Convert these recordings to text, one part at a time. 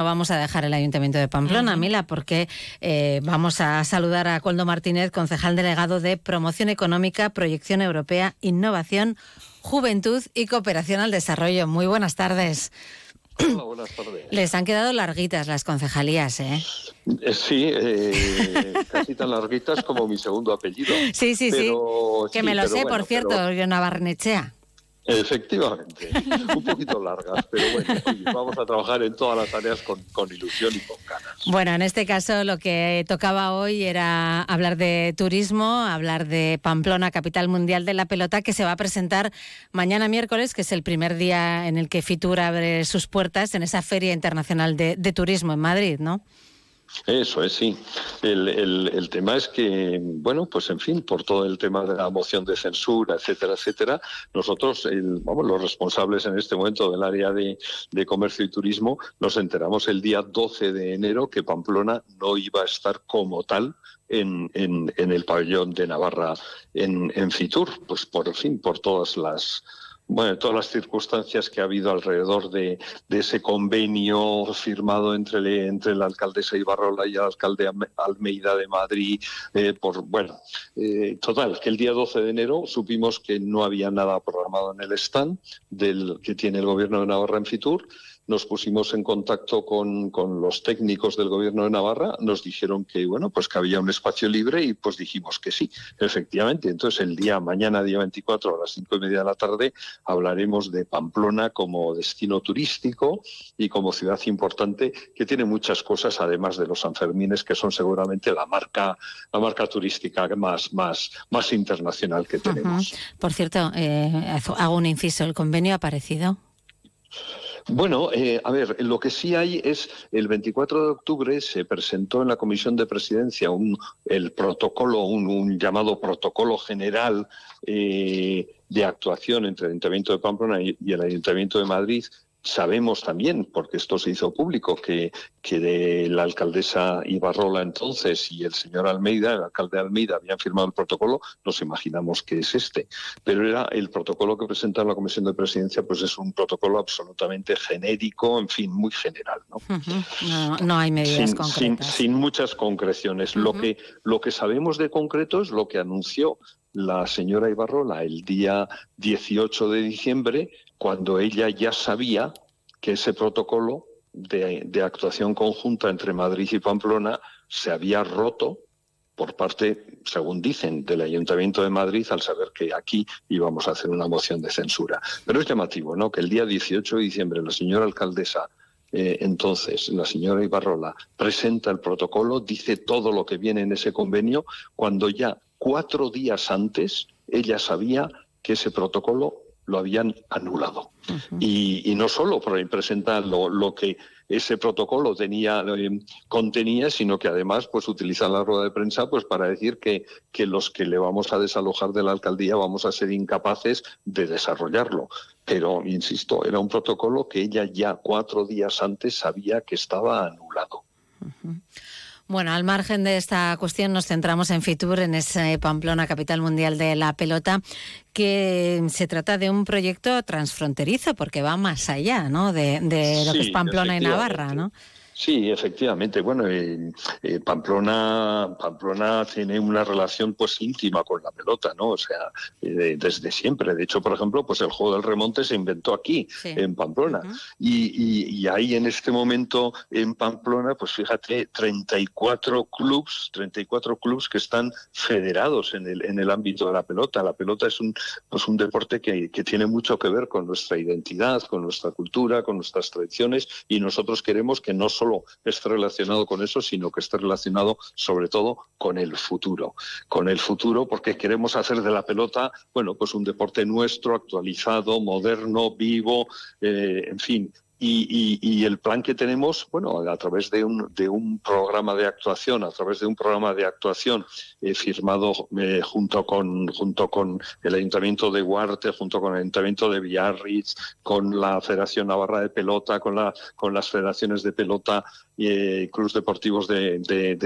No vamos a dejar el Ayuntamiento de Pamplona, Mila, porque eh, vamos a saludar a Coldo Martínez, concejal delegado de Promoción Económica, Proyección Europea, Innovación, Juventud y Cooperación al Desarrollo. Muy buenas tardes. Hola, buenas tardes. Les han quedado larguitas las concejalías, ¿eh? eh sí, eh, casi tan larguitas como mi segundo apellido. Sí, sí, sí. Que me lo sé, por cierto, yo Navarnechea. Efectivamente, un poquito largas, pero bueno, vamos a trabajar en todas las áreas con, ilusión y con ganas. Bueno, en este caso lo que tocaba hoy era hablar de turismo, hablar de Pamplona, capital mundial de la pelota, que se va a presentar mañana miércoles, que es el primer día en el que Fitur abre sus puertas en esa Feria Internacional de, de Turismo en Madrid, ¿no? Eso es, sí. El, el, tema es que, bueno, pues en fin, por todo el tema de la moción de censura, etcétera, etcétera, nosotros, vamos, los responsables en este momento del área de, de, comercio y turismo, nos enteramos el día 12 de enero que Pamplona no iba a estar como tal en, en, en el pabellón de Navarra en, en Fitur, pues por fin, por todas las bueno, todas las circunstancias que ha habido alrededor de, ese convenio firmado entre, entre la alcaldesa Ibarrola y el alcalde Almeida de Madrid, eh, por, bueno, eh, total, que el día 12 de enero supimos que no había nada programado en el stand del que tiene el gobierno de Navarra en Fitur nos pusimos en contacto con, los técnicos del gobierno de Navarra, nos dijeron que bueno, pues que había un espacio libre y pues dijimos que sí, efectivamente. Entonces el día mañana, día 24 a las cinco y media de la tarde, hablaremos de Pamplona como destino turístico y como ciudad importante que tiene muchas cosas, además de los Sanfermines, que son seguramente la marca, la marca turística más, más, más internacional que tenemos. Por cierto, eh, hago un inciso, ¿el convenio ha aparecido? Bueno, eh, a ver, lo que sí hay es el 24 de octubre se presentó en la Comisión de Presidencia un, el protocolo, un, llamado protocolo general eh, de actuación entre el Ayuntamiento de Pamplona y el Ayuntamiento de Madrid Sabemos también, porque esto se hizo público, que, que de la alcaldesa Ibarrola entonces y el señor Almeida, el alcalde Almeida, habían firmado el protocolo, nos imaginamos que es este. Pero era el protocolo que presentaron la Comisión de Presidencia, pues es un protocolo absolutamente genérico, en fin, muy general. No, no, hay medidas concretas. Sin, muchas concreciones. lo, que, lo que sabemos de concreto es lo que anunció la señora Ibarrola el día 18 de diciembre, cuando ella ya sabía que ese protocolo de, actuación conjunta entre Madrid y Pamplona se había roto por parte, según dicen, del Ayuntamiento de Madrid al saber que aquí íbamos a hacer una moción de censura. Pero es llamativo, ¿no? Que el día 18 de diciembre la señora alcaldesa eh, entonces, la señora Ibarrola presenta el protocolo, dice todo lo que viene en ese convenio, cuando ya cuatro días antes ella sabía que ese protocolo lo habían anulado. y, no solo por presentar lo, que ese protocolo tenía eh, contenía, sino que además pues utilizan la rueda de prensa pues para decir que, que los que le vamos a desalojar de la alcaldía vamos a ser incapaces de desarrollarlo. Pero, insisto, era un protocolo que ella ya cuatro días antes sabía que estaba anulado. Bueno, al margen de esta cuestión nos centramos en Fitur, en ese Pamplona, capital mundial de la pelota, que se trata de un proyecto transfronterizo porque va más allá, ¿no? De, lo que es Pamplona y Navarra, ¿no? Sí, efectivamente. Bueno, eh, eh, Pamplona, Pamplona tiene una relación pues íntima con la pelota, ¿no? O sea, eh, desde siempre. De hecho, por ejemplo, pues el juego del remonte se inventó aquí, en Pamplona. y, y, ahí en este momento en Pamplona, pues fíjate, 34 clubs, 34 clubs que están federados en el, en el ámbito de la pelota. La pelota es un, pues un deporte que, que tiene mucho que ver con nuestra identidad, con nuestra cultura, con nuestras tradiciones y nosotros queremos que no solo esté relacionado con eso, sino que esté relacionado sobre todo con el futuro. Con el futuro porque queremos hacer de la pelota, bueno, pues un deporte nuestro, actualizado, moderno, vivo, eh, en fin, y, el plan que tenemos, bueno, a través de un, de un programa de actuación, a través de un programa de actuación eh, firmado eh, junto, con, junto con el Ayuntamiento de Huarte, junto con el Ayuntamiento de Biarritz, con la Federación Navarra de Pelota, con, la, con las federaciones de pelota y eh, Clubes Deportivos de, de,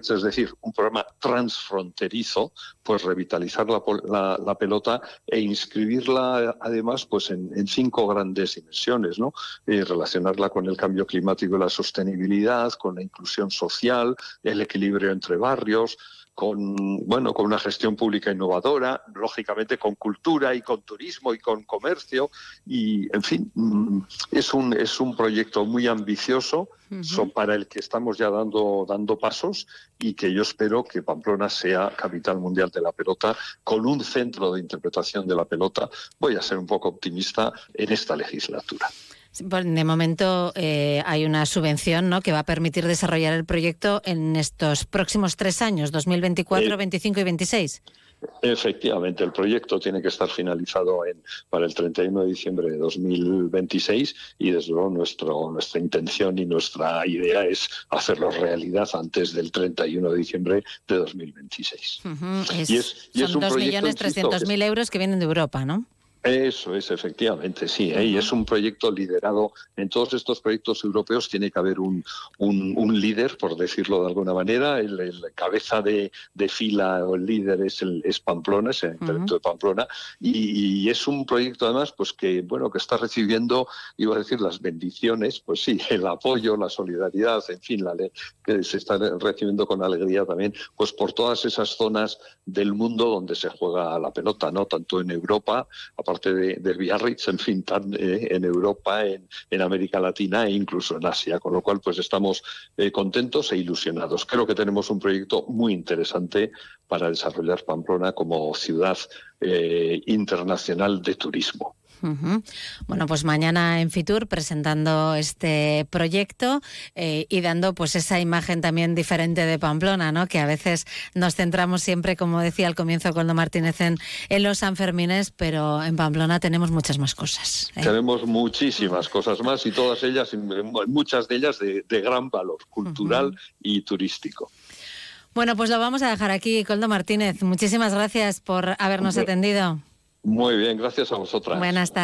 es decir, un programa transfronterizo, pues revitalizar la, la, pelota e inscribirla además pues en, cinco grandes dimensiones, ¿no? eh, relacionarla con el cambio climático y la sostenibilidad, con la inclusión social, el equilibrio entre barrios, con bueno con una gestión pública innovadora, lógicamente con cultura y con turismo y con comercio y en fin mm, es un es un proyecto muy ambicioso para el que estamos ya dando dando pasos y que yo espero que Pamplona sea capital mundial de la pelota con un centro de interpretación de la pelota. Voy a ser un poco optimista en esta legislatura. De momento eh, hay una subvención ¿no? que va a permitir desarrollar el proyecto en estos próximos tres años, 2024, 25 y 26. Efectivamente, el proyecto tiene que estar finalizado en, para el 31 de diciembre de 2026 y desde luego nuestro, nuestra intención y nuestra idea es hacerlo realidad antes del 31 de diciembre de 2026. y es, son 2.300.000 euros que vienen de Europa, ¿no? Eso es, efectivamente, sí. ¿eh? Y es un proyecto liderado. En todos estos proyectos europeos tiene que haber un, un, líder, por decirlo de alguna manera. El, cabeza de, fila o el líder es, el, es Pamplona, es el talento de Pamplona. Y, es un proyecto, además, pues que, bueno, que está recibiendo, iba a decir, las bendiciones, pues sí, el apoyo, la solidaridad, en fin, la que se está recibiendo con alegría también, pues por todas esas zonas del mundo donde se juega la pelota, ¿no? Tanto en Europa, parte de, del Biarritz, en fin, eh, en Europa, en, América Latina e incluso en Asia, con lo cual pues estamos eh, contentos e ilusionados. Creo que tenemos un proyecto muy interesante para desarrollar Pamplona como ciudad eh, internacional de turismo. Bueno, pues mañana en Fitur presentando este proyecto eh, y dando pues esa imagen también diferente de Pamplona, ¿no? Que a veces nos centramos siempre, como decía al comienzo Coldo Martínez, en, los Sanfermines, pero en Pamplona tenemos muchas más cosas. ¿eh? Tenemos muchísimas cosas más y todas ellas, muchas de ellas de, gran valor cultural y turístico. Bueno, pues lo vamos a dejar aquí, Coldo Martínez. Muchísimas gracias por habernos atendido. Muy bien, gracias a vosotras. Buenas tardes.